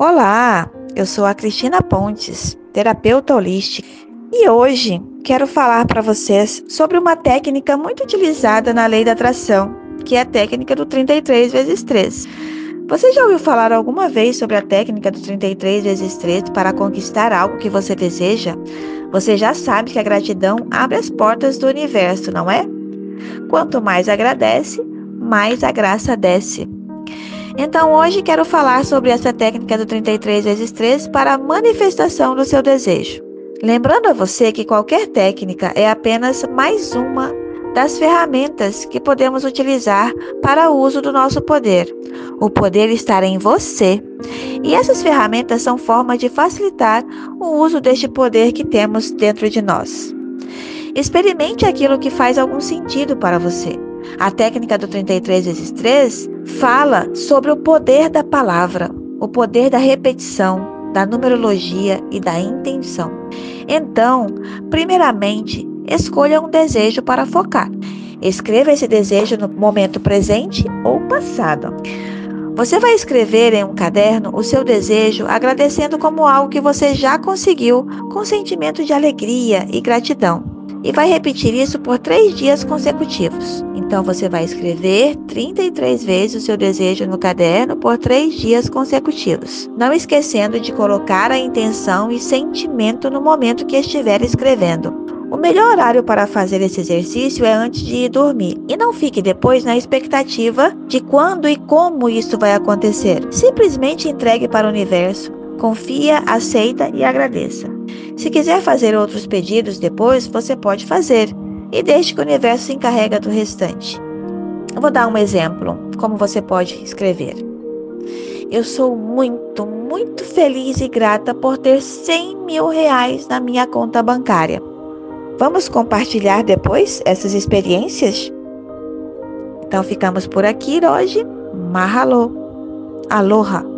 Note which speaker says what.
Speaker 1: Olá, eu sou a Cristina Pontes, terapeuta holística, e hoje quero falar para vocês sobre uma técnica muito utilizada na lei da atração, que é a técnica do 33 vezes 3. Você já ouviu falar alguma vez sobre a técnica do 33 vezes 3 para conquistar algo que você deseja? Você já sabe que a gratidão abre as portas do universo, não é? Quanto mais agradece, mais a graça desce. Então hoje quero falar sobre essa técnica do 33 vezes 3 para a manifestação do seu desejo. Lembrando a você que qualquer técnica é apenas mais uma das ferramentas que podemos utilizar para o uso do nosso poder. O poder está em você. E essas ferramentas são formas de facilitar o uso deste poder que temos dentro de nós. Experimente aquilo que faz algum sentido para você. A técnica do 33 vezes 3 fala sobre o poder da palavra, o poder da repetição, da numerologia e da intenção. Então, primeiramente, escolha um desejo para focar. Escreva esse desejo no momento presente ou passado. Você vai escrever em um caderno o seu desejo agradecendo como algo que você já conseguiu com sentimento de alegria e gratidão e vai repetir isso por três dias consecutivos. Então você vai escrever 33 vezes o seu desejo no caderno por três dias consecutivos, não esquecendo de colocar a intenção e sentimento no momento que estiver escrevendo. O melhor horário para fazer esse exercício é antes de ir dormir. E não fique depois na expectativa de quando e como isso vai acontecer. Simplesmente entregue para o universo. Confia, aceita e agradeça. Se quiser fazer outros pedidos depois, você pode fazer e deixe que o universo se encarrega do restante. Eu vou dar um exemplo, como você pode escrever. Eu sou muito, muito feliz e grata por ter 100 mil reais na minha conta bancária. Vamos compartilhar depois essas experiências? Então ficamos por aqui hoje. Mahalo. Aloha.